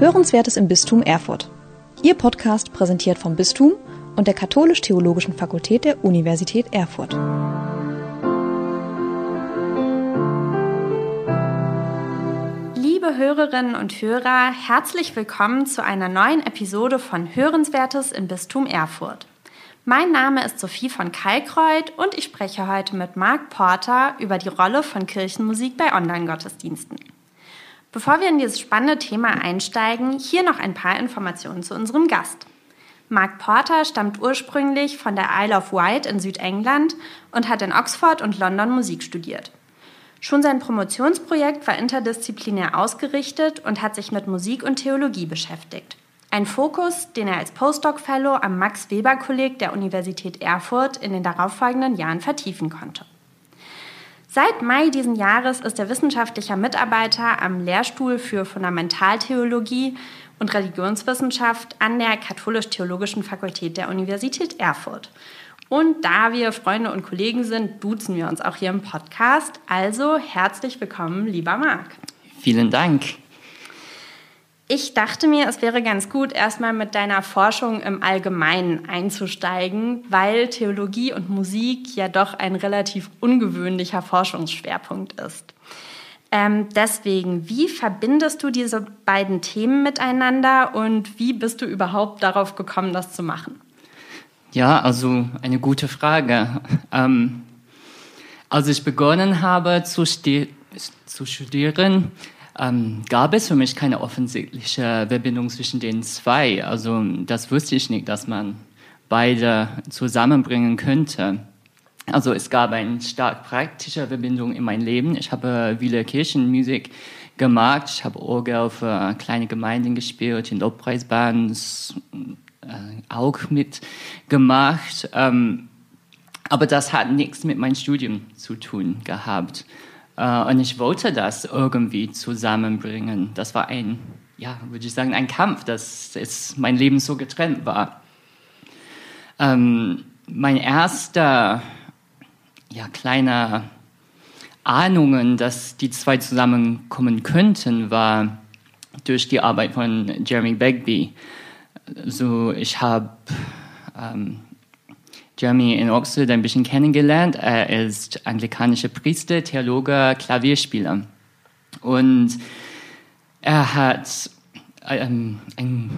Hörenswertes im Bistum Erfurt. Ihr Podcast präsentiert vom Bistum und der Katholisch-Theologischen Fakultät der Universität Erfurt. Liebe Hörerinnen und Hörer, herzlich willkommen zu einer neuen Episode von Hörenswertes im Bistum Erfurt. Mein Name ist Sophie von Kalkreuth und ich spreche heute mit Marc Porter über die Rolle von Kirchenmusik bei Online-Gottesdiensten. Bevor wir in dieses spannende Thema einsteigen, hier noch ein paar Informationen zu unserem Gast. Mark Porter stammt ursprünglich von der Isle of Wight in Südengland und hat in Oxford und London Musik studiert. Schon sein Promotionsprojekt war interdisziplinär ausgerichtet und hat sich mit Musik und Theologie beschäftigt. Ein Fokus, den er als Postdoc-Fellow am Max-Weber-Kolleg der Universität Erfurt in den darauffolgenden Jahren vertiefen konnte. Seit Mai diesen Jahres ist er wissenschaftlicher Mitarbeiter am Lehrstuhl für Fundamentaltheologie und Religionswissenschaft an der Katholisch-Theologischen Fakultät der Universität Erfurt. Und da wir Freunde und Kollegen sind, duzen wir uns auch hier im Podcast. Also herzlich willkommen, lieber Marc. Vielen Dank. Ich dachte mir, es wäre ganz gut, erstmal mit deiner Forschung im Allgemeinen einzusteigen, weil Theologie und Musik ja doch ein relativ ungewöhnlicher Forschungsschwerpunkt ist. Ähm, deswegen, wie verbindest du diese beiden Themen miteinander und wie bist du überhaupt darauf gekommen, das zu machen? Ja, also eine gute Frage. Ähm, als ich begonnen habe zu, zu studieren, ähm, gab es für mich keine offensichtliche Verbindung zwischen den zwei. Also das wusste ich nicht, dass man beide zusammenbringen könnte. Also es gab eine stark praktische Verbindung in mein Leben. Ich habe viele Kirchenmusik gemacht. Ich habe Orgel für kleine Gemeinden gespielt, in Lobpreisbands äh, auch mitgemacht. Ähm, aber das hat nichts mit meinem Studium zu tun gehabt. Äh, und ich wollte das irgendwie zusammenbringen. Das war ein, ja, würde ich sagen, ein Kampf, dass es mein Leben so getrennt war. Ähm, mein erster, ja, kleiner Ahnungen, dass die zwei zusammenkommen könnten, war durch die Arbeit von Jeremy Begbie. So, ich habe ähm, Jeremy in Oxford ein bisschen kennengelernt. Er ist anglikanischer Priester, Theologe, Klavierspieler. Und er hat, ähm, ein,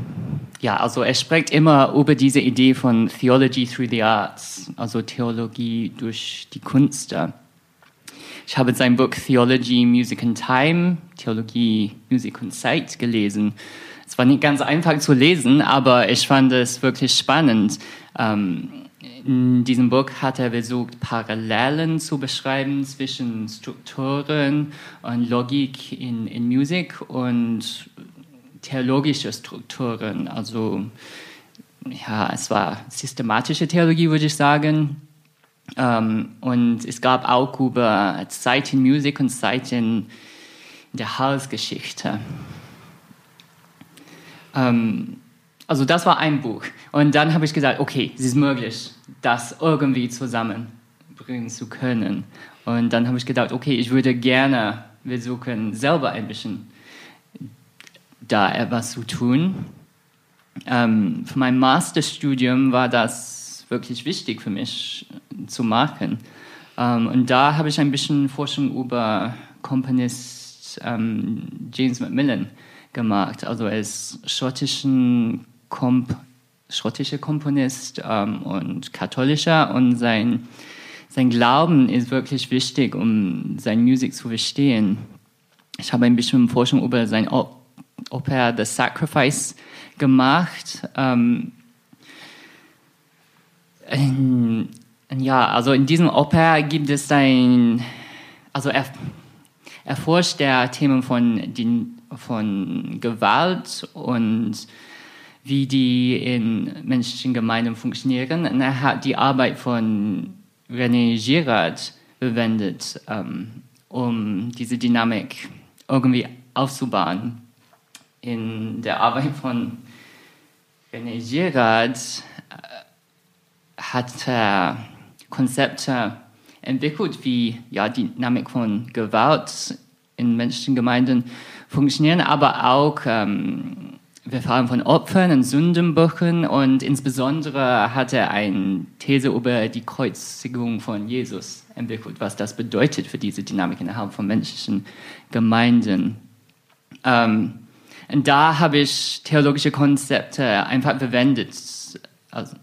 ja, also er spricht immer über diese Idee von Theology through the Arts, also Theologie durch die Kunst. Ich habe sein Buch Theology, Music and Time, Theologie, Musik und Zeit gelesen. Es war nicht ganz einfach zu lesen, aber ich fand es wirklich spannend. Ähm, in diesem Buch hat er versucht, Parallelen zu beschreiben zwischen Strukturen und Logik in, in Musik und theologische Strukturen. Also, ja, es war systematische Theologie, würde ich sagen. Ähm, und es gab auch über Zeit in Musik und Zeit in der Halsgeschichte. Ähm, also das war ein Buch. Und dann habe ich gesagt, okay, es ist möglich, das irgendwie zusammenbringen zu können. Und dann habe ich gedacht, okay, ich würde gerne versuchen, selber ein bisschen da etwas zu tun. Ähm, für mein Masterstudium war das wirklich wichtig für mich zu machen. Ähm, und da habe ich ein bisschen Forschung über Komponist ähm, James Macmillan gemacht. Also er ist schottischen Komp schottischer Komponist ähm, und katholischer und sein, sein Glauben ist wirklich wichtig, um seine Musik zu verstehen. Ich habe ein bisschen Forschung über sein Oper The Sacrifice gemacht. Ähm, in, ja, also in diesem Oper gibt es ein, also er erforscht der Themen von, von Gewalt und wie die in menschlichen Gemeinden funktionieren. Und er hat die Arbeit von René Girard verwendet, ähm, um diese Dynamik irgendwie aufzubauen. In der Arbeit von René Girard äh, hat er Konzepte entwickelt, wie ja, die Dynamik von Gewalt in menschlichen Gemeinden funktionieren, aber auch ähm, wir fahren von Opfern und Sündenböcken und insbesondere hat er eine These über die Kreuzigung von Jesus entwickelt, was das bedeutet für diese Dynamik innerhalb von menschlichen Gemeinden. Ähm, und da habe ich theologische Konzepte einfach verwendet, also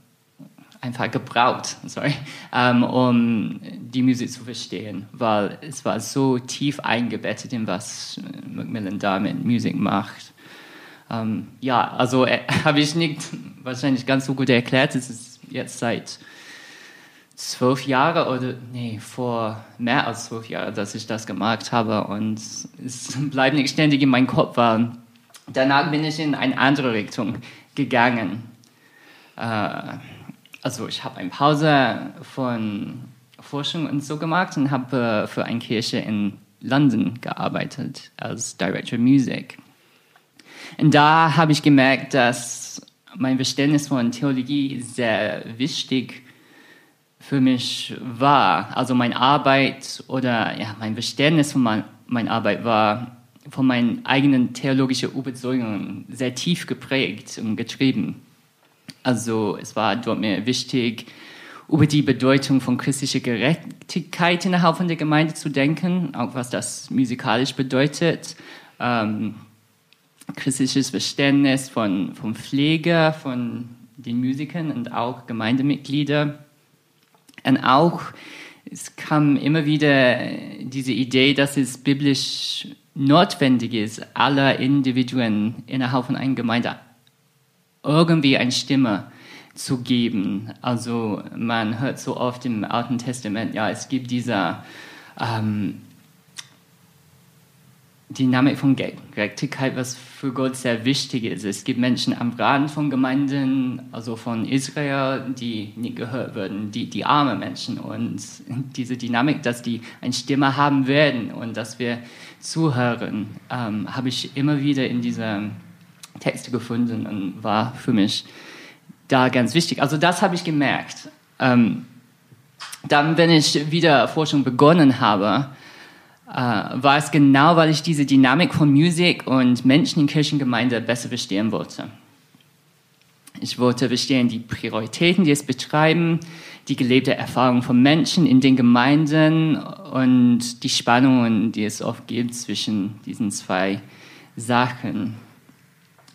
einfach gebraucht, sorry, ähm, um die Musik zu verstehen, weil es war so tief eingebettet in was Macmillan da mit Musik macht. Ähm, ja, also äh, habe ich nicht wahrscheinlich ganz so gut erklärt. Es ist jetzt seit zwölf Jahren oder nee, vor mehr als zwölf Jahren, dass ich das gemacht habe und es bleibt nicht ständig in meinem Kopf. Weil danach bin ich in eine andere Richtung gegangen. Äh, also ich habe eine Pause von Forschung und so gemacht und habe äh, für eine Kirche in London gearbeitet als Director Music. Und da habe ich gemerkt, dass mein Verständnis von Theologie sehr wichtig für mich war. Also meine Arbeit oder ja, mein Verständnis von mein, meiner Arbeit war von meinen eigenen theologischen Überzeugungen sehr tief geprägt und getrieben. Also es war dort mir wichtig, über die Bedeutung von christlicher Gerechtigkeit innerhalb von der Gemeinde zu denken, auch was das musikalisch bedeutet. Ähm, christliches Verständnis von, von Pflege, von den Musikern und auch Gemeindemitglieder. Und auch, es kam immer wieder diese Idee, dass es biblisch notwendig ist, alle Individuen innerhalb von einer Gemeinde irgendwie eine Stimme zu geben. Also man hört so oft im Alten Testament, ja, es gibt dieser ähm, Dynamik von Gerechtigkeit, was für Gott sehr wichtig ist. Es gibt Menschen am Rand von Gemeinden, also von Israel, die nicht gehört werden, die, die arme Menschen. Und diese Dynamik, dass die eine Stimme haben werden und dass wir zuhören, ähm, habe ich immer wieder in dieser Texte gefunden und war für mich da ganz wichtig. Also das habe ich gemerkt. Ähm, dann, wenn ich wieder Forschung begonnen habe, war es genau, weil ich diese Dynamik von Musik und Menschen in Kirchengemeinde besser verstehen wollte. Ich wollte verstehen die Prioritäten, die es betreiben, die gelebte Erfahrung von Menschen in den Gemeinden und die Spannungen, die es oft gibt zwischen diesen zwei Sachen.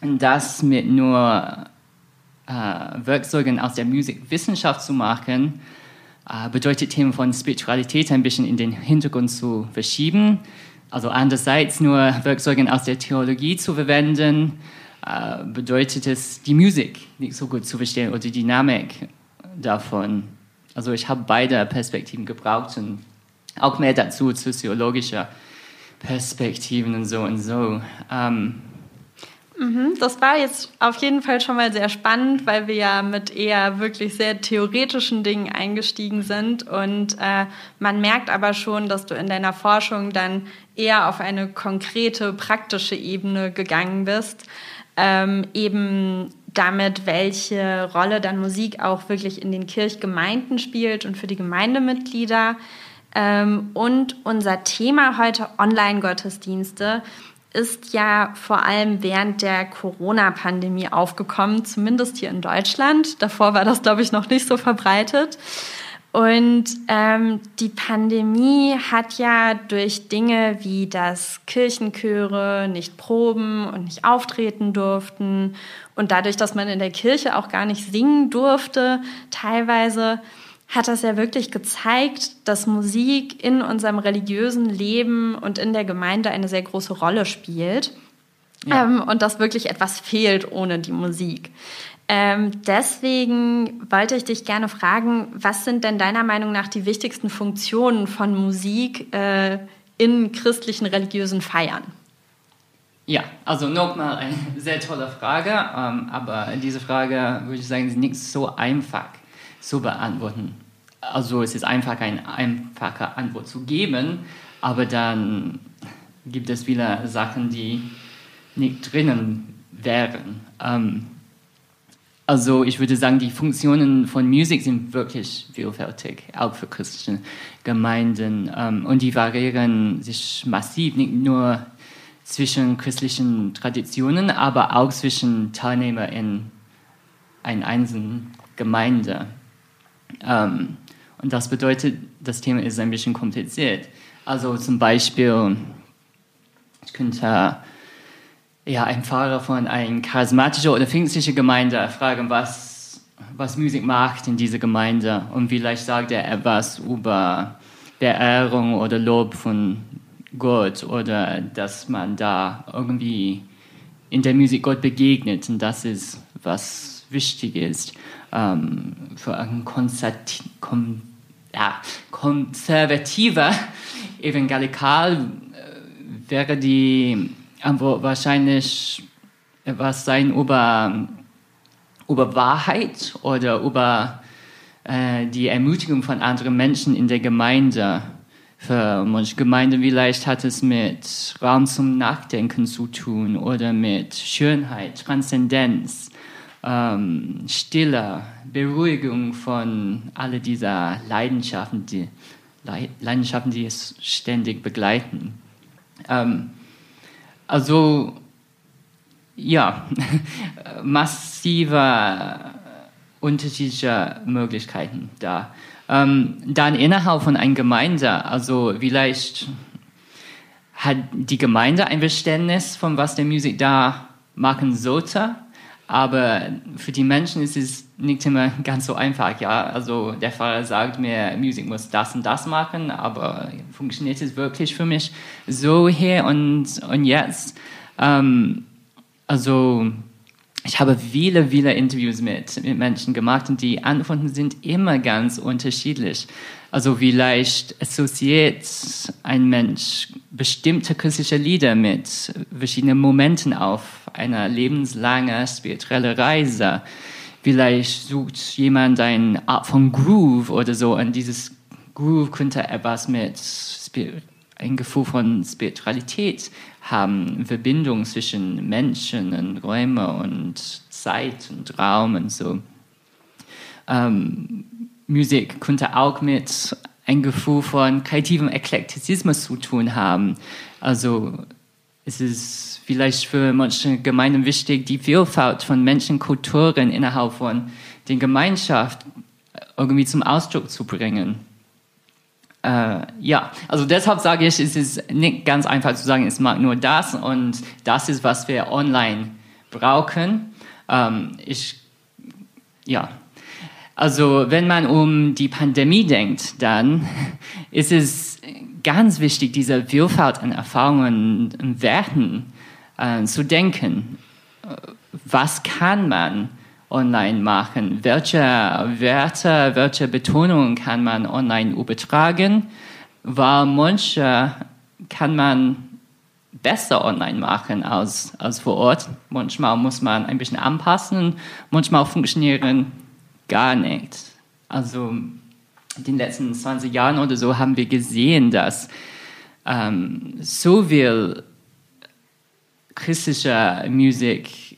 Und das mit nur äh, Werkzeugen aus der Musikwissenschaft zu machen, äh, bedeutet Themen von Spiritualität ein bisschen in den Hintergrund zu verschieben. Also andererseits nur Werkzeuge aus der Theologie zu verwenden, äh, bedeutet es, die Musik nicht so gut zu verstehen oder die Dynamik davon. Also ich habe beide Perspektiven gebraucht und auch mehr dazu, soziologische Perspektiven und so und so. Ähm, das war jetzt auf jeden Fall schon mal sehr spannend, weil wir ja mit eher wirklich sehr theoretischen Dingen eingestiegen sind. Und äh, man merkt aber schon, dass du in deiner Forschung dann eher auf eine konkrete, praktische Ebene gegangen bist. Ähm, eben damit, welche Rolle dann Musik auch wirklich in den Kirchgemeinden spielt und für die Gemeindemitglieder. Ähm, und unser Thema heute Online-Gottesdienste ist ja vor allem während der Corona-Pandemie aufgekommen, zumindest hier in Deutschland. Davor war das, glaube ich, noch nicht so verbreitet. Und ähm, die Pandemie hat ja durch Dinge wie dass Kirchenchöre nicht proben und nicht auftreten durften und dadurch, dass man in der Kirche auch gar nicht singen durfte, teilweise hat das ja wirklich gezeigt, dass Musik in unserem religiösen Leben und in der Gemeinde eine sehr große Rolle spielt. Ja. Ähm, und dass wirklich etwas fehlt ohne die Musik. Ähm, deswegen wollte ich dich gerne fragen, was sind denn deiner Meinung nach die wichtigsten Funktionen von Musik äh, in christlichen religiösen Feiern? Ja, also nochmal eine sehr tolle Frage, ähm, aber diese Frage würde ich sagen, ist nicht so einfach zu beantworten. Also es ist einfach eine einfache Antwort zu geben, aber dann gibt es viele Sachen, die nicht drinnen wären. Ähm, Also ich würde sagen, die Funktionen von Musik sind wirklich vielfältig, auch für christliche Gemeinden. Ähm, und die variieren sich massiv, nicht nur zwischen christlichen Traditionen, aber auch zwischen Teilnehmern in einer einzelnen Gemeinde. Ähm, und das bedeutet, das Thema ist ein bisschen kompliziert. Also zum Beispiel, ich könnte ja, ein Pfarrer von einer charismatischen oder pfingstlichen Gemeinde fragen, was, was Musik macht in dieser Gemeinde. Und vielleicht sagt er etwas über Beehrung oder Lob von Gott oder dass man da irgendwie in der Musik Gott begegnet. Und das ist, was wichtig ist ähm, für einen Konzert, kom, ja, konservativer Evangelikal äh, wäre die wahrscheinlich etwas sein über, über Wahrheit oder über äh, die Ermutigung von anderen Menschen in der Gemeinde. Für manche Gemeinden vielleicht hat es mit Raum zum Nachdenken zu tun oder mit Schönheit, Transzendenz, ähm, Stille, Beruhigung von all dieser Leidenschaften, die, Leidenschaften, die es ständig begleiten. Ähm, also ja, massive unterschiedliche Möglichkeiten da. Ähm, dann innerhalb von einer Gemeinde, also vielleicht hat die Gemeinde ein Verständnis von was der Musik da machen sollte, aber für die Menschen ist es nicht immer ganz so einfach. Ja, also der Pfarrer sagt mir, Musik muss das und das machen, aber funktioniert es wirklich für mich so hier und, und jetzt? Ähm, also ich habe viele, viele Interviews mit, mit Menschen gemacht und die Antworten sind immer ganz unterschiedlich. Also vielleicht assoziiert ein Mensch bestimmte christliche Lieder mit verschiedenen Momenten auf einer lebenslangen spirituellen Reise. Vielleicht sucht jemand eine Art von Groove oder so und dieses Groove könnte etwas mit ein Gefühl von Spiritualität haben, Verbindung zwischen Menschen und Räumen und Zeit und Raum und so. Ähm, Musik könnte auch mit ein Gefühl von kreativem Eklektizismus zu tun haben. Also es ist vielleicht für manche Gemeinden wichtig, die Vielfalt von Menschen, Kulturen innerhalb von der Gemeinschaft irgendwie zum Ausdruck zu bringen. Äh, ja, also deshalb sage ich, es ist nicht ganz einfach zu sagen, es mag nur das und das ist, was wir online brauchen. Ähm, ich, ja, also wenn man um die Pandemie denkt, dann ist es ganz wichtig, diese Vielfalt an Erfahrungen und Werten äh, zu denken. Was kann man online machen? Welche Werte, welche Betonungen kann man online übertragen? Weil manche kann man besser online machen als, als vor Ort. Manchmal muss man ein bisschen anpassen, manchmal funktionieren gar nicht. Also den letzten 20 Jahren oder so haben wir gesehen, dass ähm, so viel christliche Musik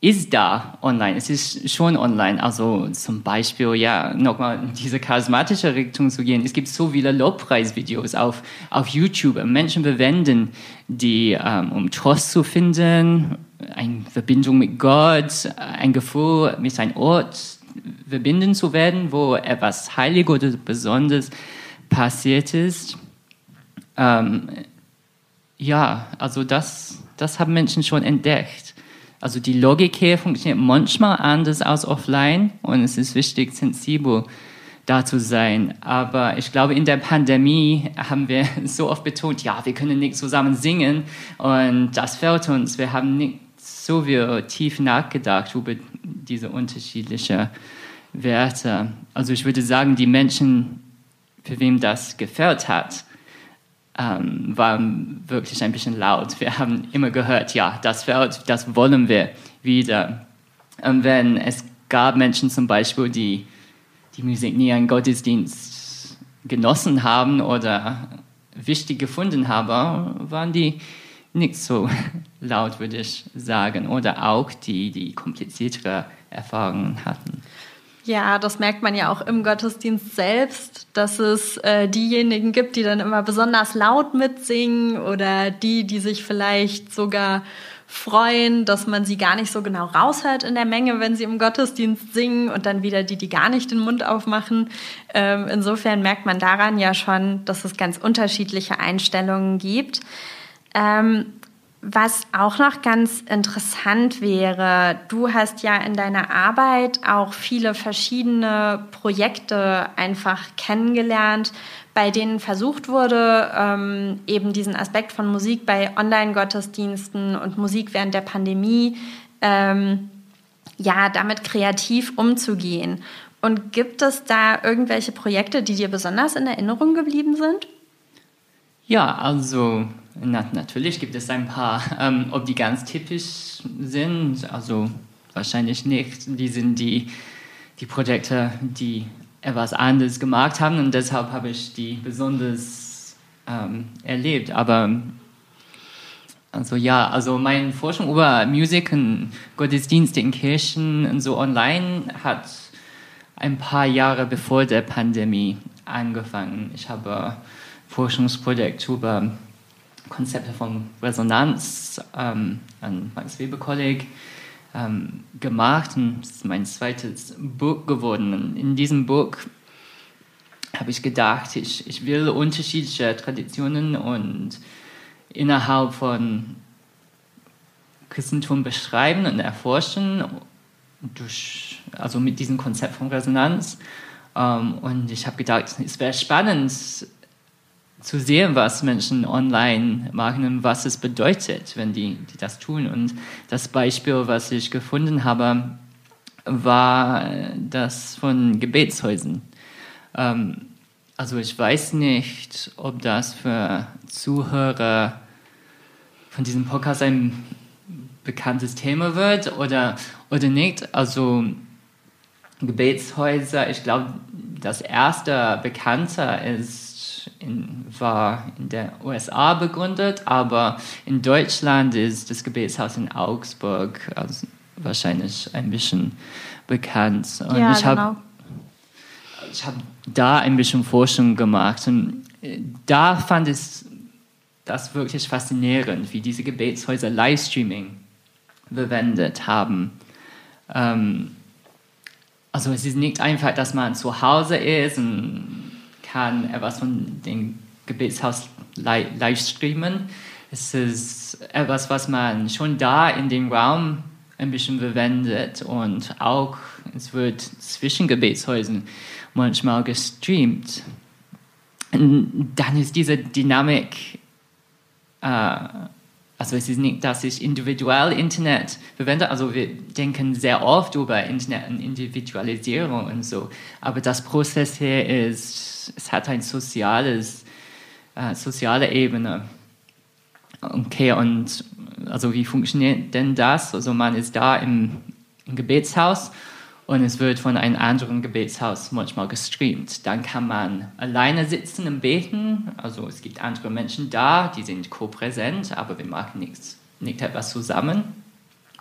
ist da online. Es ist schon online. Also zum Beispiel, ja, nochmal in diese charismatische Richtung zu gehen. Es gibt so viele Lobpreisvideos auf, auf YouTube. Menschen verwenden die, ähm, um Trost zu finden, eine Verbindung mit Gott, ein Gefühl mit einem Ort verbinden zu werden, wo etwas heilig oder besonders passiert ist. Ähm, ja, also das, das haben Menschen schon entdeckt. Also die Logik hier funktioniert manchmal anders als offline und es ist wichtig, sensibel da zu sein. Aber ich glaube, in der Pandemie haben wir so oft betont, ja, wir können nicht zusammen singen und das fällt uns. Wir haben nicht so viel tief nachgedacht über diese unterschiedlichen Werte. Also ich würde sagen, die Menschen, für wem das gefällt hat, ähm, waren wirklich ein bisschen laut. Wir haben immer gehört, ja, das fällt, das wollen wir wieder. Und wenn es gab Menschen zum Beispiel, die die Musik nie an Gottesdienst genossen haben oder wichtig gefunden haben, waren die nicht so laut, würde ich sagen. Oder auch die, die kompliziertere Erfahrungen hatten. Ja, das merkt man ja auch im Gottesdienst selbst, dass es äh, diejenigen gibt, die dann immer besonders laut mitsingen oder die, die sich vielleicht sogar freuen, dass man sie gar nicht so genau raushört in der Menge, wenn sie im Gottesdienst singen und dann wieder die, die gar nicht den Mund aufmachen. Ähm, insofern merkt man daran ja schon, dass es ganz unterschiedliche Einstellungen gibt. Ähm, was auch noch ganz interessant wäre, du hast ja in deiner Arbeit auch viele verschiedene Projekte einfach kennengelernt, bei denen versucht wurde, ähm, eben diesen Aspekt von Musik bei Online-Gottesdiensten und Musik während der Pandemie, ähm, ja, damit kreativ umzugehen. Und gibt es da irgendwelche Projekte, die dir besonders in Erinnerung geblieben sind? Ja, also na, natürlich gibt es ein paar. Ähm, ob die ganz typisch sind, also wahrscheinlich nicht. Die sind die, die Projekte, die etwas anderes gemacht haben und deshalb habe ich die besonders ähm, erlebt. Aber also ja, also meine Forschung über Musik und Gottesdienste in Kirchen und so online hat ein paar Jahre bevor der Pandemie angefangen. Ich habe Forschungsprojekt über Konzepte von Resonanz ähm, an Max Weber Kolleg ähm, gemacht und es ist mein zweites Buch geworden. Und in diesem Buch habe ich gedacht, ich, ich will unterschiedliche Traditionen und innerhalb von Christentum beschreiben und erforschen, durch, also mit diesem Konzept von Resonanz. Ähm, und ich habe gedacht, es wäre spannend, zu sehen, was Menschen online machen und was es bedeutet, wenn die, die das tun. Und das Beispiel, was ich gefunden habe, war das von Gebetshäusern. Ähm, also ich weiß nicht, ob das für Zuhörer von diesem Podcast ein bekanntes Thema wird oder, oder nicht. Also Gebetshäuser, ich glaube, das erste Bekannte ist in, war in den USA begründet, aber in Deutschland ist das Gebetshaus in Augsburg also wahrscheinlich ein bisschen bekannt. Und ja, ich habe genau. ich hab da ein bisschen Forschung gemacht und äh, da fand ich das wirklich faszinierend, wie diese Gebetshäuser Livestreaming verwendet haben. Ähm, also es ist nicht einfach, dass man zu Hause ist und kann etwas von dem Gebetshaus live streamen. Es ist etwas, was man schon da in dem Raum ein bisschen verwendet und auch es wird zwischen Gebetshäusern manchmal gestreamt. Und dann ist diese Dynamik äh, also es ist nicht, dass ich individuell Internet verwende. Also wir denken sehr oft über Internet und Individualisierung und so. Aber das Prozess hier ist, es hat eine soziales, äh, soziale Ebene. Okay, und also wie funktioniert denn das? Also man ist da im, im Gebetshaus und es wird von einem anderen Gebetshaus manchmal gestreamt. Dann kann man alleine sitzen und beten. Also es gibt andere Menschen da, die sind co-präsent, aber wir machen nichts, nicht etwas zusammen.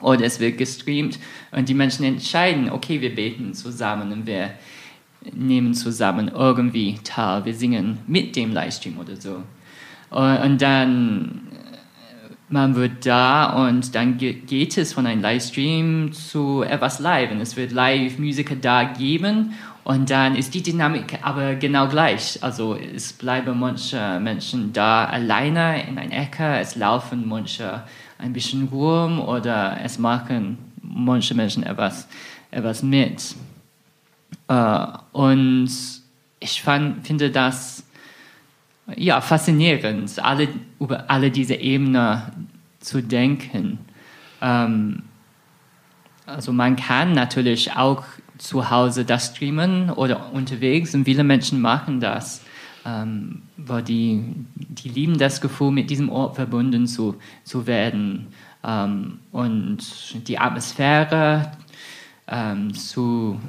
Oder es wird gestreamt und die Menschen entscheiden, okay, wir beten zusammen und wir nehmen zusammen irgendwie teil, wir singen mit dem Livestream oder so. Und dann man wird da und dann geht es von einem Livestream zu etwas live und es wird live Musiker da geben und dann ist die Dynamik aber genau gleich. Also es bleiben manche Menschen da alleine in einer Ecke, es laufen manche ein bisschen rum oder es machen manche Menschen etwas, etwas mit. Uh, und ich fand, finde das ja, faszinierend, alle, über alle diese Ebenen zu denken. Ähm, also man kann natürlich auch zu Hause das streamen oder unterwegs und viele Menschen machen das, ähm, weil die, die lieben das Gefühl, mit diesem Ort verbunden zu, zu werden ähm, und die Atmosphäre ähm, zu,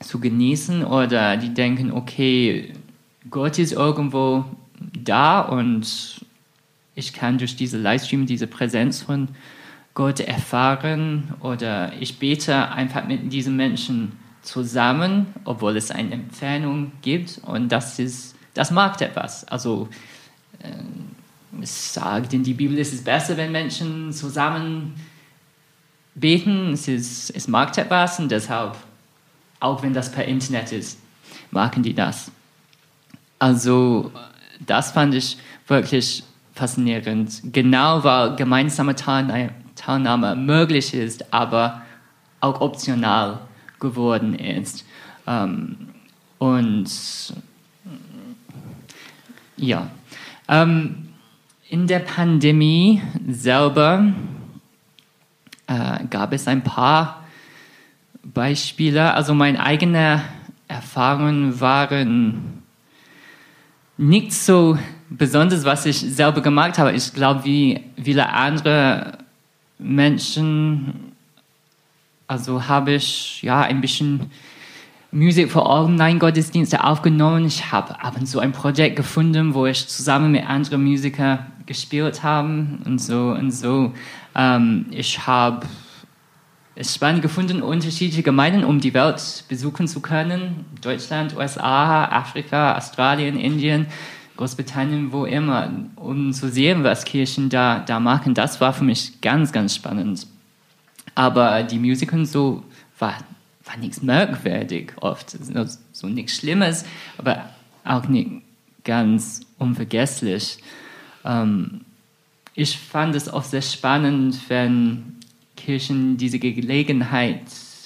zu genießen oder die denken, okay, Gott ist irgendwo da und ich kann durch diese Livestream diese Präsenz von Gott erfahren oder ich bete einfach mit diesen Menschen zusammen, obwohl es eine Entfernung gibt und das ist, das macht etwas. Also äh, es sagt in die Bibel, es ist besser, wenn Menschen zusammen beten, es, ist, es macht etwas und deshalb, auch wenn das per Internet ist, machen die das. Also das fand ich wirklich faszinierend. Genau weil gemeinsame Teilnahme möglich ist, aber auch optional geworden ist. Ähm, und ja, ähm, in der Pandemie selber äh, gab es ein paar Beispiele. Also meine eigenen Erfahrungen waren nicht so besonders, was ich selber gemacht habe. Ich glaube, wie viele andere Menschen, also habe ich ja ein bisschen Musik für Online-Gottesdienste aufgenommen. Ich habe ab und zu ein Projekt gefunden, wo ich zusammen mit anderen Musikern gespielt habe und so und so. Ähm, ich habe es spannend gefunden, unterschiedliche Gemeinden um die Welt besuchen zu können. Deutschland, USA, Afrika, Australien, Indien, Großbritannien, wo immer, um zu sehen, was Kirchen da, da machen. Das war für mich ganz, ganz spannend. Aber die Musiken so war, war nichts merkwürdig oft. So, so nichts Schlimmes, aber auch nicht ganz unvergesslich. Ähm, ich fand es oft sehr spannend, wenn Kirchen diese Gelegenheit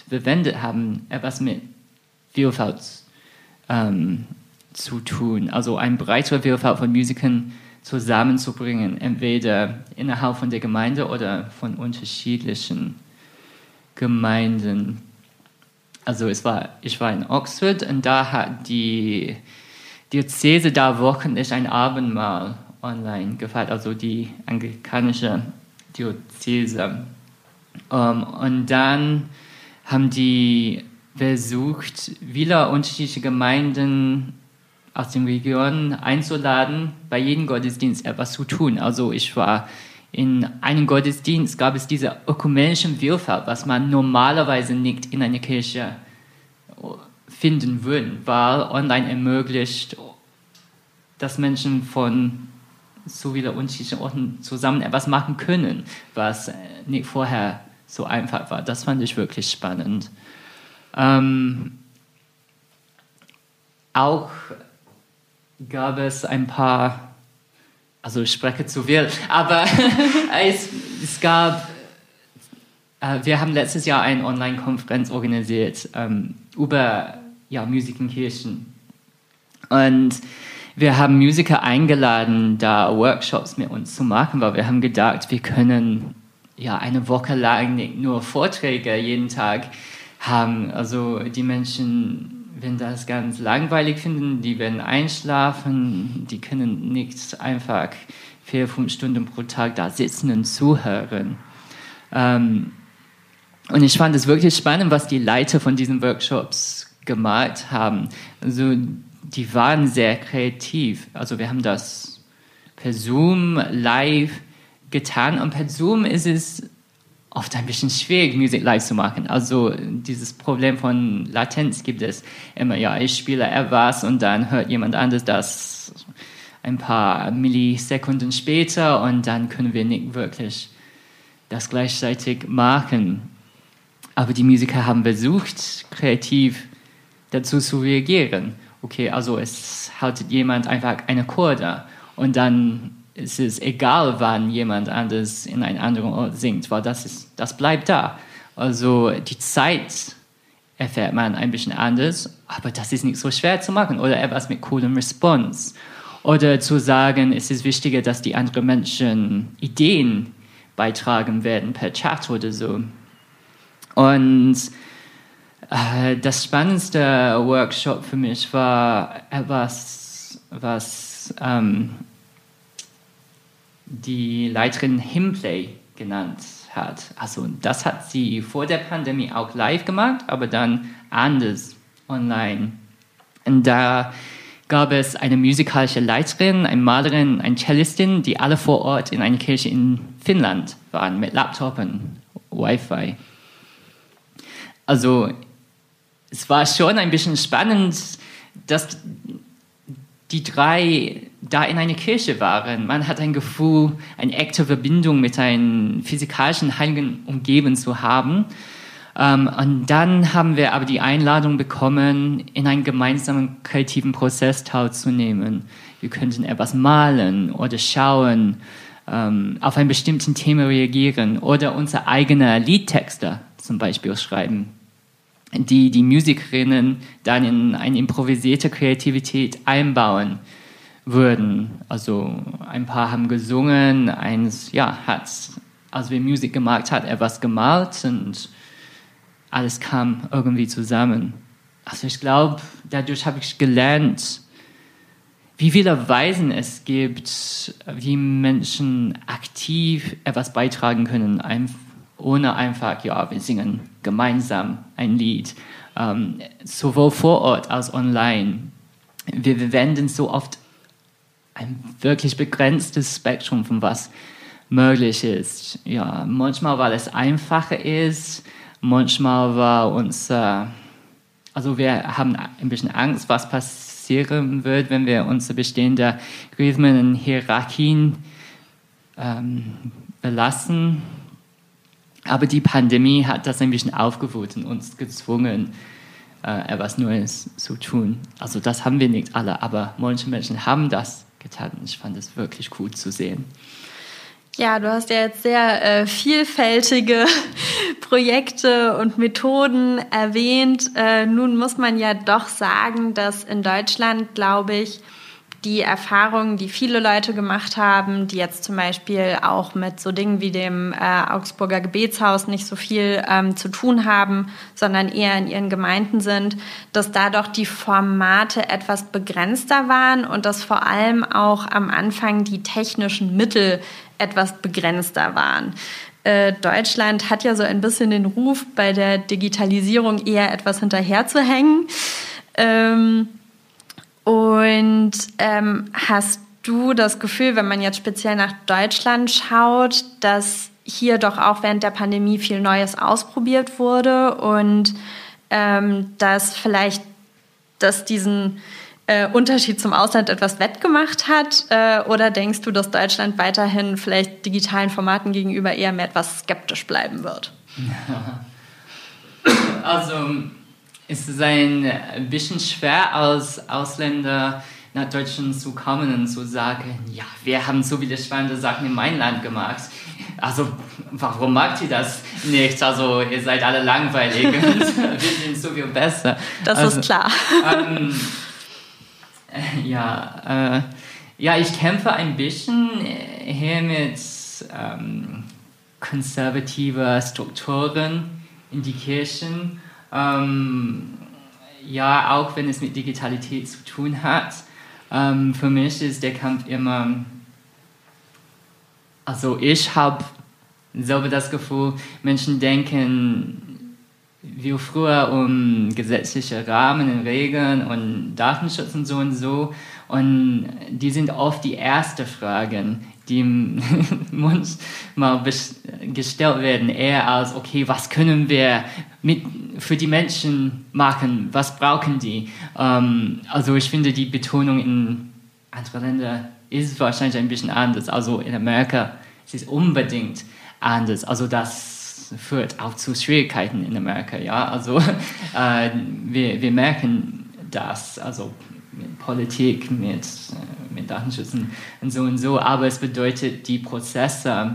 verwendet haben, etwas mit Vielfalt ähm, zu tun. Also eine breitere Vielfalt von Musikern zusammenzubringen, entweder innerhalb von der Gemeinde oder von unterschiedlichen Gemeinden. Also es war, ich war in Oxford und da hat die Diözese da wöchentlich ein Abendmahl online gefeiert, also die anglikanische Diözese. Um, ähm, und dann haben die versucht, viele unterschiedliche Gemeinden aus den Regionen einzuladen, bei jedem Gottesdienst etwas zu tun. Also ich war in einem Gottesdienst, gab es diese ökumenische Vielfalt, was man normalerweise nicht in einer Kirche finden würde, weil online ermöglicht, dass Menschen von so viele unterschiedlichen Orten zusammen etwas machen können, was nicht vorher so einfach war. Das fand ich wirklich spannend. Ähm, auch gab es ein paar, also ich spreche zu viel, aber es, es, gab, äh, wir haben letztes Jahr eine Online-Konferenz organisiert ähm, über ja, Musik in Kirchen. Und wir haben Musiker eingeladen, da Workshops mit uns zu machen, weil wir haben gedacht, wir können ja eine Woche lang nicht nur Vorträge jeden Tag haben. Also die Menschen, wenn das ganz langweilig finden, die werden einschlafen, die können nicht einfach vier, fünf Stunden pro Tag da sitzen und zuhören. Ähm, und ich fand es wirklich spannend, was die Leiter von diesen Workshops gemacht haben. Also die waren sehr kreativ. Also wir haben das per Zoom live getan und per Zoom ist es oft ein bisschen schwierig, Musik live zu machen. Also dieses Problem von Latenz gibt es immer. Ja, ich spiele etwas und dann hört jemand anderes das ein paar Millisekunden später und dann können wir nicht wirklich das gleichzeitig machen. Aber die Musiker haben versucht, kreativ dazu zu reagieren okay, also es haltet jemand einfach eine Chorde und dann ist es egal, wann jemand anders in einem anderen Ort singt, weil das, ist, das bleibt da. Also die Zeit erfährt man ein bisschen anders, aber das ist nicht so schwer zu machen oder etwas mit coolem Response. Oder zu sagen, es ist wichtiger, dass die anderen Menschen Ideen beitragen werden per Chat oder so. Und das spannendste Workshop für mich war etwas, was ähm, die Leiterin Himplay genannt hat. Also das hat sie vor der Pandemie auch live gemacht, aber dann anders online. Und da gab es eine musikalische Leiterin, eine Malerin, eine Cellistin, die alle vor Ort in einer Kirche in Finnland waren mit Laptop und Wi-Fi. Also es war schon ein bisschen spannend, dass die drei da in einer Kirche waren. Man hat ein Gefühl, eine echte Verbindung mit einem physikalischen Heiligen umgeben zu haben. Ähm, und dann haben wir aber die Einladung bekommen, in einem gemeinsamen kreativen Prozess teilzunehmen. Wir könnten etwas malen oder schauen, ähm, auf ein bestimmtes Thema reagieren oder unsere eigenen Liedtexte zum Beispiel schreiben die die Musikerinnen dann in eine improvisierte Kreativität einbauen würden. Also ein paar haben gesungen, eins ja, hat, als wir Musik gemacht hat, etwas gemalt und alles kam irgendwie zusammen. Also ich glaube, dadurch habe ich gelernt, wie viele Weisen es gibt, wie Menschen aktiv etwas beitragen können, ohne einfach, ja, wir singen gemeinsam ein Lied, ähm, sowohl vor Ort als online. Wir, wir wenden so oft ein wirklich begrenztes Spektrum von was möglich ist. Ja, manchmal, weil es einfacher ist, manchmal war uns, äh, also wir haben ein bisschen Angst, was passieren wird, wenn wir unsere bestehenden Rhythmen und Hierarchien ähm, belassen aber die Pandemie hat das ein bisschen aufgeholt und uns gezwungen, äh, etwas Neues zu tun. Also das haben wir nicht alle, aber manche Menschen haben das getan. Ich fand es wirklich gut zu sehen. Ja, du hast ja jetzt sehr äh, vielfältige Projekte und Methoden erwähnt. Äh, nun muss man ja doch sagen, dass in Deutschland, glaube ich, die Erfahrungen, die viele Leute gemacht haben, die jetzt zum Beispiel auch mit so Dingen wie dem äh, Augsburger Gebetshaus nicht so viel ähm, zu tun haben, sondern eher in ihren Gemeinden sind, dass da doch die Formate etwas begrenzter waren und dass vor allem auch am Anfang die technischen Mittel etwas begrenzter waren. Äh, Deutschland hat ja so ein bisschen den Ruf, bei der Digitalisierung eher etwas hinterherzuhängen. Ähm, und ähm, hast du das Gefühl, wenn man jetzt speziell nach Deutschland schaut, dass hier doch auch während der Pandemie viel Neues ausprobiert wurde und ähm, dass vielleicht dass diesen äh, Unterschied zum Ausland etwas wettgemacht hat? Äh, oder denkst du, dass Deutschland weiterhin vielleicht digitalen Formaten gegenüber eher mehr etwas skeptisch bleiben wird? Also ist es ein bisschen schwer als Ausländer nach Deutschland zu kommen und zu sagen, ja, wir haben so viele spannende Sachen in meinem Land gemacht. Also, warum macht ihr das nicht? Also, ihr seid alle langweilig und wir sind so viel besser. Das also, ist klar. Ähm, ja, äh, ja, ich kämpfe ein bisschen hier mit ähm, konservativen Strukturen in die Kirchen ähm, ja, auch wenn es mit Digitalität zu tun hat. Ähm, für mich ist der Kampf immer, also ich habe selber das Gefühl, Menschen denken wie früher um gesetzliche Rahmen und Regeln und Datenschutz und so und so. Und die sind oft die ersten Fragen, die manchmal gestellt werden, eher als, okay, was können wir mit, für die Menschen machen, was brauchen die? Ähm, also ich finde, die Betonung in anderen Ländern ist wahrscheinlich ein bisschen anders. Also in Amerika ist es unbedingt anders. Also das führt auch zu Schwierigkeiten in Amerika. Ja? Also äh, wir, wir merken das. Also mit Politik, mit, äh, mit Datenschutz und so und so, aber es bedeutet, die Prozesse,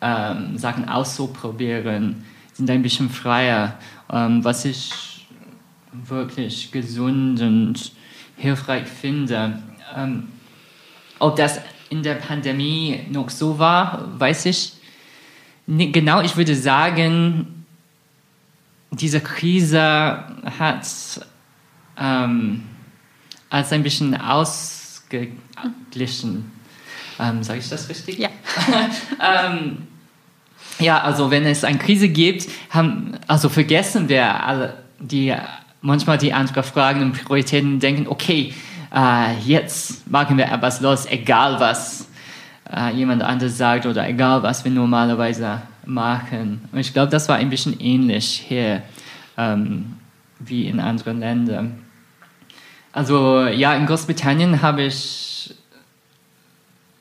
ähm, Sachen auszuprobieren, sind ein bisschen freier, ähm, was ich wirklich gesund und hilfreich finde. Ähm, ob das in der Pandemie noch so war, weiß ich nicht genau. Ich würde sagen, diese Krise hat ähm, als ein bisschen ausgeglichen. Ähm, Sage ich das richtig? Ja. ähm, ja, also wenn es eine Krise gibt, haben, also vergessen wir alle die manchmal die anderen Fragen und Prioritäten denken, okay, äh, jetzt machen wir etwas los, egal was äh, jemand anderes sagt oder egal was wir normalerweise machen. Und ich glaube, das war ein bisschen ähnlich hier ähm, wie in anderen Ländern. Also ja, in Großbritannien habe ich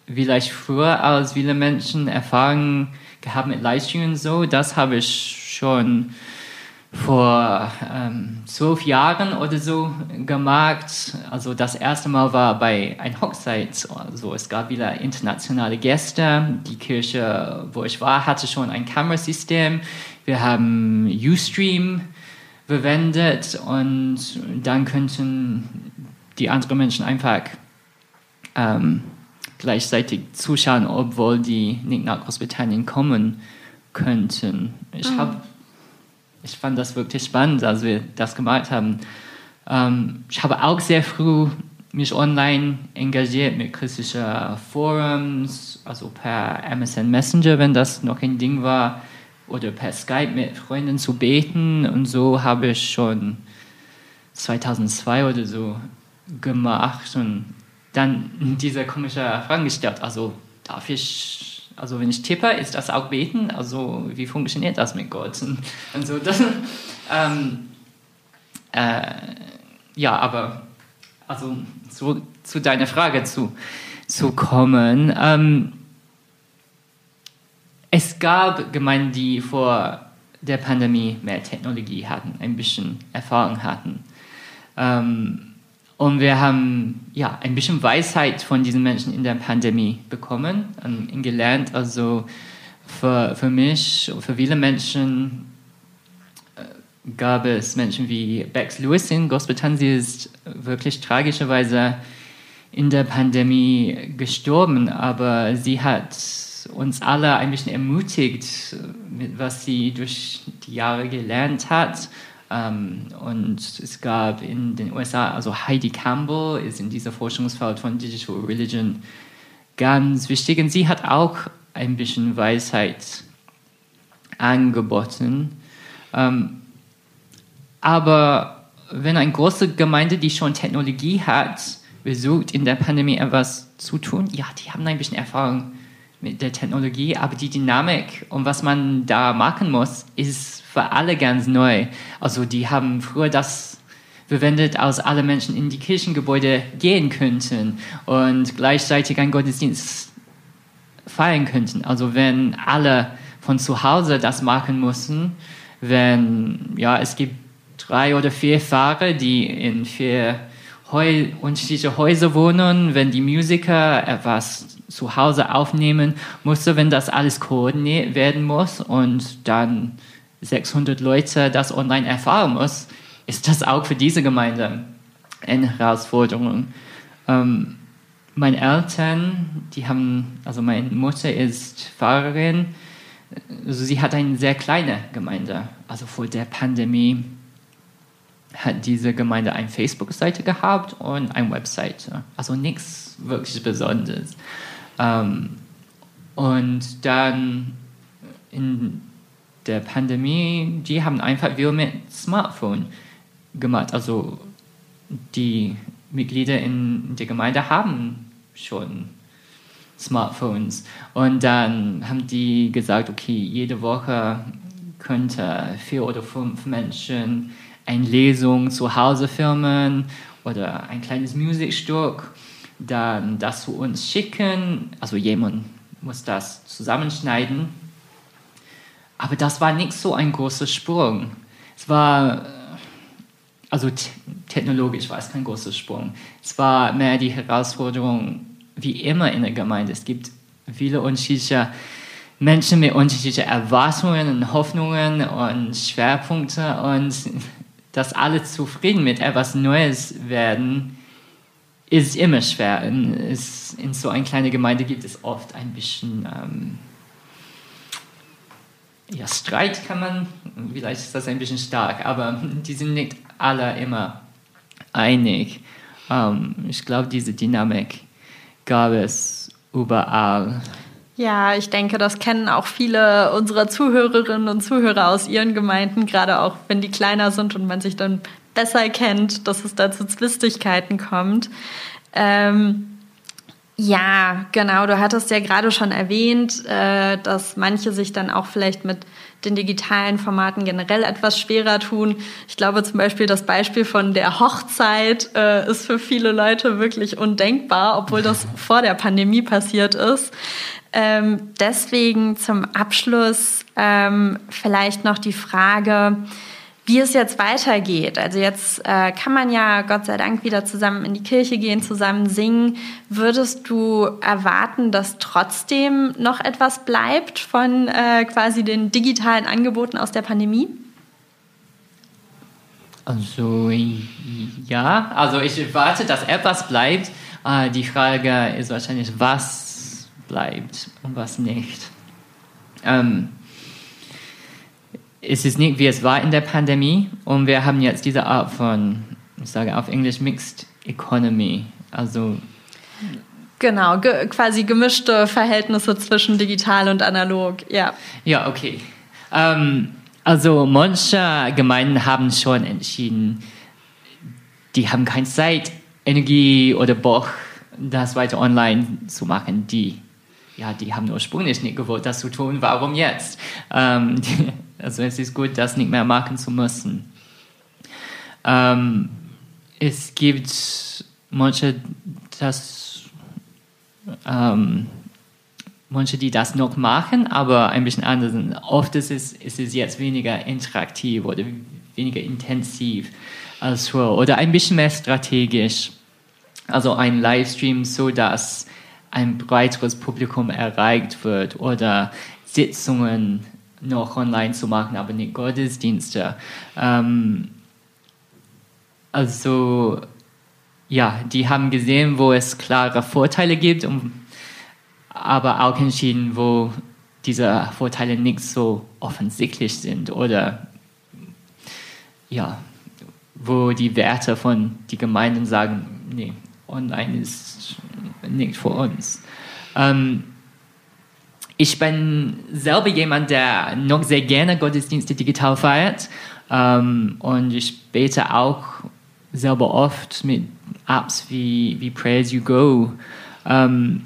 vielleicht früher als viele Menschen Erfahrungen gehabt mit und so. Das habe ich schon vor ähm, zwölf Jahren oder so gemacht. Also das erste Mal war bei einer Hochzeit. Also es gab wieder internationale Gäste. Die Kirche, wo ich war, hatte schon ein Kamerasystem. Wir haben Ustream verwendet und dann könnten die anderen Menschen einfach ähm, gleichzeitig zuschauen, obwohl die nicht nach Großbritannien kommen könnten. Ich mhm. habe ich fand das wirklich spannend, als wir das gemacht haben. Ähm, ich habe auch sehr früh mich online engagiert mit christlichen Forums, also per MSN Messenger, wenn das noch ein Ding war, oder per Skype mit Freunden zu beten. Und so habe ich schon 2002 oder so gemacht und dann diese komische Frage gestellt. Also darf ich also wenn ich tippe, ist das auch beten? Also wie funktioniert das mit Gott? Und, und so, das, ähm, äh, ja, aber also so, zu deiner Frage zu, zu kommen. Ähm, es gab Gemeinden, die vor der Pandemie mehr Technologie hatten, ein bisschen Erfahrung hatten. Ähm, und wir haben ja ein bisschen Weisheit von diesen Menschen in der Pandemie bekommen und gelernt. Also für, für mich, für viele Menschen äh, gab es Menschen wie Bex Lewis in Großbritannien. Sie ist wirklich tragischerweise in der Pandemie gestorben, aber sie hat uns alle ein bisschen ermutigt, mit was sie durch die Jahre gelernt hat ähm, und es gab in den USA, also Heidi Campbell ist in dieser Forschungsfeld von Digital Religion ganz wichtig. Und sie hat auch ein bisschen Weisheit angeboten. Ähm, aber wenn eine große Gemeinde, die schon Technologie hat, versucht in der Pandemie etwas zu tun, ja, die haben ein bisschen Erfahrung mit der Technologie, aber die Dynamik und was man da machen muss, ist für alle ganz neu. Also die haben früher das verwendet, als alle Menschen in die Kirchengebäude gehen könnten und gleichzeitig einen Gottesdienst feiern könnten. Also wenn alle von zu Hause das machen mussten, wenn ja es gibt drei oder vier Fahrer, die in vier Heu unterschiedliche Häuser wohnen, wenn die Musiker etwas zu Hause aufnehmen musste, wenn das alles koordiniert werden muss und dann 600 Leute das online erfahren muss, ist das auch für diese Gemeinde eine Herausforderung. Ähm, meine Eltern, die haben, also meine Mutter ist Pfarrerin, also sie hat eine sehr kleine Gemeinde. Also vor der Pandemie hat diese Gemeinde eine Facebook-Seite gehabt und eine Webseite. Also nichts wirklich Besonderes. Ähm, und dann in der Pandemie, die haben einfach wieder mit Smartphone gemacht. Also die Mitglieder in der Gemeinde haben schon Smartphones. Und dann haben die gesagt, okay, jede Woche könnte vier oder fünf Menschen eine Lesung zu Hause filmen oder ein kleines Musikstück dann das zu uns schicken. Also jemand muss das zusammenschneiden. Aber das war nicht so ein großer Sprung. Es war, also technologisch war es kein großer Sprung. Es war mehr die Herausforderung, wie immer in der Gemeinde. Es gibt viele unterschiedliche Menschen mit unterschiedlichen Erwartungen und Hoffnungen und Schwerpunkte und dass alle zufrieden mit etwas Neues werden, ist immer schwer. In, ist, in so einer kleinen Gemeinde gibt es oft ein bisschen ähm, ja, Streit, kann man, vielleicht ist das ein bisschen stark, aber die sind nicht alle immer einig. Ähm, ich glaube, diese Dynamik gab es überall. Ja, ich denke, das kennen auch viele unserer Zuhörerinnen und Zuhörer aus ihren Gemeinden, gerade auch wenn die kleiner sind und man sich dann besser kennt, dass es da zu Zwistigkeiten kommt. Ähm, ja, genau. Du hattest ja gerade schon erwähnt, äh, dass manche sich dann auch vielleicht mit den digitalen Formaten generell etwas schwerer tun. Ich glaube zum Beispiel, das Beispiel von der Hochzeit äh, ist für viele Leute wirklich undenkbar, obwohl das vor der Pandemie passiert ist. Ähm, deswegen zum Abschluss ähm, vielleicht noch die Frage, wie es jetzt weitergeht. Also jetzt äh, kann man ja Gott sei Dank wieder zusammen in die Kirche gehen, zusammen singen. Würdest du erwarten, dass trotzdem noch etwas bleibt von äh, quasi den digitalen Angeboten aus der Pandemie? Also ja, also ich erwarte, dass etwas bleibt. Äh, die Frage ist wahrscheinlich, was bleibt und was nicht. Ähm, es ist nicht, wie es war in der Pandemie und wir haben jetzt diese Art von, ich sage auf Englisch, Mixed Economy. Also Genau, ge quasi gemischte Verhältnisse zwischen digital und analog, ja. Ja, okay. Ähm, also manche Gemeinden haben schon entschieden, die haben keine Zeit, Energie oder Bock, das weiter online zu machen. Die, ja, die haben ursprünglich nicht gewollt, das zu tun. Warum jetzt? Ähm, die, also es ist gut, das nicht mehr machen zu müssen. Ähm, es gibt manche, das, ähm, manche, die das noch machen, aber ein bisschen anders. Oft ist es, ist es jetzt weniger interaktiv oder weniger intensiv als früher oder ein bisschen mehr strategisch. Also ein Livestream, so dass ein breiteres Publikum erreicht wird oder Sitzungen noch online zu machen, aber nicht Gottesdienste. Ähm, also ja, die haben gesehen, wo es klare Vorteile gibt, und, aber auch entschieden, wo diese Vorteile nicht so offensichtlich sind oder ja, wo die Werte von die Gemeinden sagen, nee, online ist nicht für uns. Ähm, ich bin selber jemand, der noch sehr gerne Gottesdienste digital feiert. Ähm, und ich bete auch selber oft mit Apps wie, wie Pray As You Go. Ähm,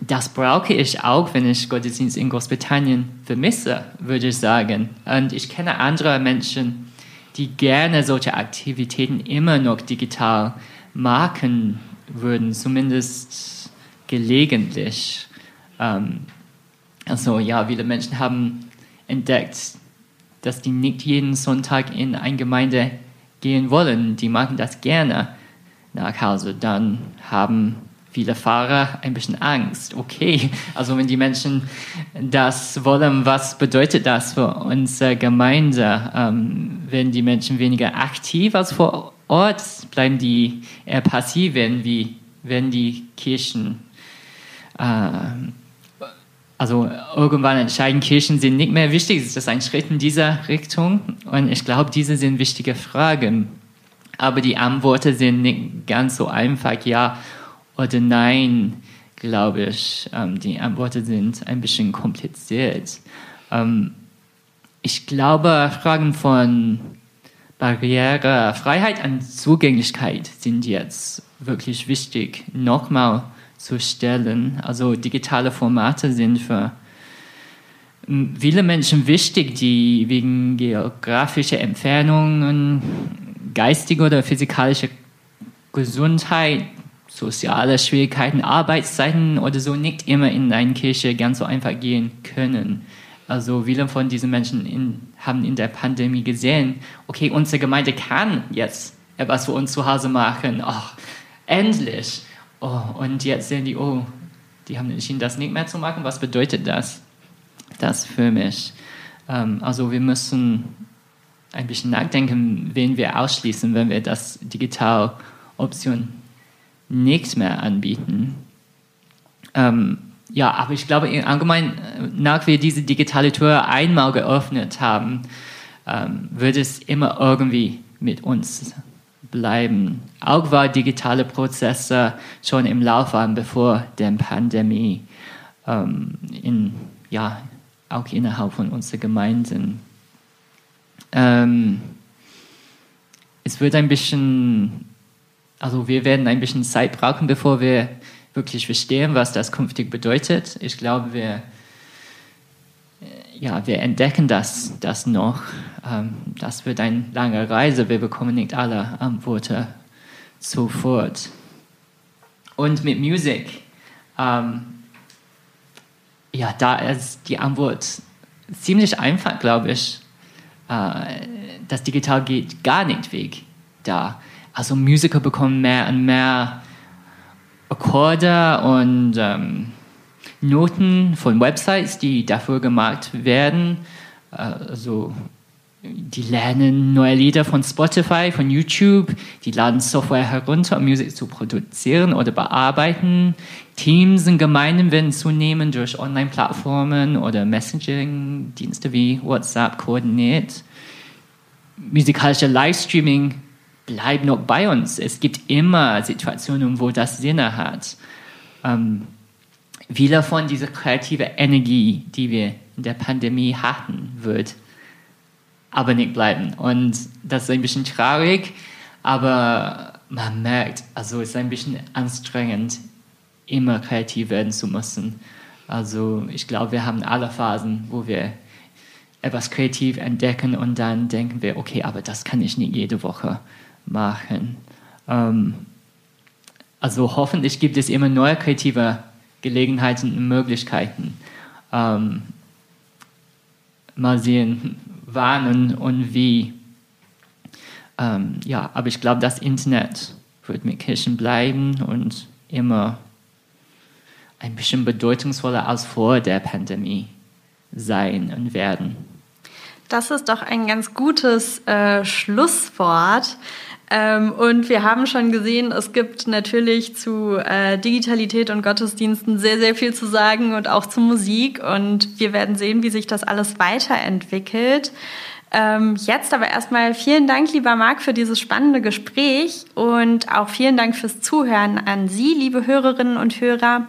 das brauche ich auch, wenn ich Gottesdienst in Großbritannien vermisse, würde ich sagen. Und ich kenne andere Menschen, die gerne solche Aktivitäten immer noch digital machen würden, zumindest gelegentlich. Ähm, also ja, viele Menschen haben entdeckt, dass die nicht jeden Sonntag in eine Gemeinde gehen wollen. Die machen das gerne nach Hause. Dann haben viele Fahrer ein bisschen Angst. Okay, also wenn die Menschen das wollen, was bedeutet das für unsere Gemeinde? Ähm, werden die Menschen weniger aktiv als vor Ort? Bleiben die eher passiv, wenn, wie, wenn die Kirchen äh, also irgendwann entscheiden, Kirchen sind nicht mehr wichtig. Ist das ein Schritt in dieser Richtung? Und ich glaube, diese sind wichtige Fragen. Aber die Antworten sind nicht ganz so einfach, ja oder nein, glaube ich. Ähm, die Antworten sind ein bisschen kompliziert. Ähm, ich glaube, Fragen von Barriere, Freiheit und Zugänglichkeit sind jetzt wirklich wichtig. Nochmal, zu stellen. Also digitale Formate sind für viele Menschen wichtig, die wegen geografischer Entfernungen, geistiger oder physikalischer Gesundheit, soziale Schwierigkeiten, Arbeitszeiten oder so nicht immer in eine Kirche ganz so einfach gehen können. Also viele von diesen Menschen in, haben in der Pandemie gesehen, okay, unsere Gemeinde kann jetzt etwas für uns zu Hause machen. Oh, endlich. Oh, und jetzt sehen die, oh, die haben entschieden, das nicht mehr zu machen. Was bedeutet das? Das für mich. Ähm, also wir müssen ein bisschen nachdenken, wen wir ausschließen, wenn wir das digital Option nicht mehr anbieten. Ähm, ja, aber ich glaube allgemein, nach wir diese digitale Tür einmal geöffnet haben, ähm, wird es immer irgendwie mit uns bleiben. Auch war digitale Prozesse schon im Lauf waren, bevor der Pandemie, ähm, in, ja, auch innerhalb von unseren Gemeinden. Ähm, es wird ein bisschen, also wir werden ein bisschen Zeit brauchen, bevor wir wirklich verstehen, was das künftig bedeutet. Ich glaube, wir, ja, wir entdecken das, das noch. Ähm, das wird eine lange Reise. Wir bekommen nicht alle Antworten sofort. Und mit Musik, ähm, ja, da ist die Antwort ziemlich einfach, glaube ich. Äh, das Digital geht gar nicht weg da. Also Musiker bekommen mehr und mehr Akkorde und ähm, Noten von Websites, die dafür gemacht werden. Also die lernen neue Lieder von Spotify, von YouTube, die laden Software herunter, um Musik zu produzieren oder bearbeiten. Teams und Gemeinden werden zunehmend durch Online-Plattformen oder Messaging-Dienste wie WhatsApp koordiniert. Musikalische Livestreaming bleibt noch bei uns. Es gibt immer Situationen, wo das Sinne hat. Ähm, viele von dieser kreativen Energie, die wir in der Pandemie hatten, wird aber nicht bleiben. Und das ist ein bisschen traurig, aber man merkt, also es ist ein bisschen anstrengend, immer kreativ werden zu müssen. Also ich glaube, wir haben alle Phasen, wo wir etwas kreativ entdecken und dann denken wir, okay, aber das kann ich nicht jede Woche machen. Ähm, also hoffentlich gibt es immer neue kreative Gelegenheiten und Möglichkeiten. Ähm, mal sehen, wann und, wie. Ähm, ja, aber ich glaube, das Internet wird mit Kirchen bleiben und immer ein bisschen bedeutungsvoller als vor der Pandemie sein und werden. Das ist doch ein ganz gutes äh, Schlusswort. Ähm, und wir haben schon gesehen, es gibt natürlich zu äh, Digitalität und Gottesdiensten sehr, sehr viel zu sagen und auch zu Musik. Und wir werden sehen, wie sich das alles weiterentwickelt. Ähm, jetzt aber erstmal vielen Dank, lieber Marc, für dieses spannende Gespräch und auch vielen Dank fürs Zuhören an Sie, liebe Hörerinnen und Hörer.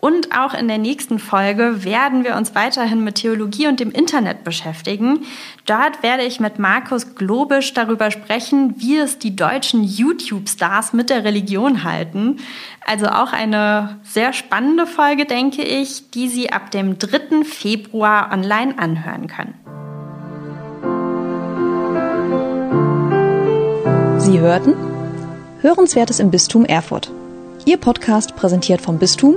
Und auch in der nächsten Folge werden wir uns weiterhin mit Theologie und dem Internet beschäftigen. Dort werde ich mit Markus Globisch darüber sprechen, wie es die deutschen YouTube-Stars mit der Religion halten. Also auch eine sehr spannende Folge, denke ich, die Sie ab dem 3. Februar online anhören können. Sie hörten Hörenswertes im Bistum Erfurt. Ihr Podcast präsentiert vom Bistum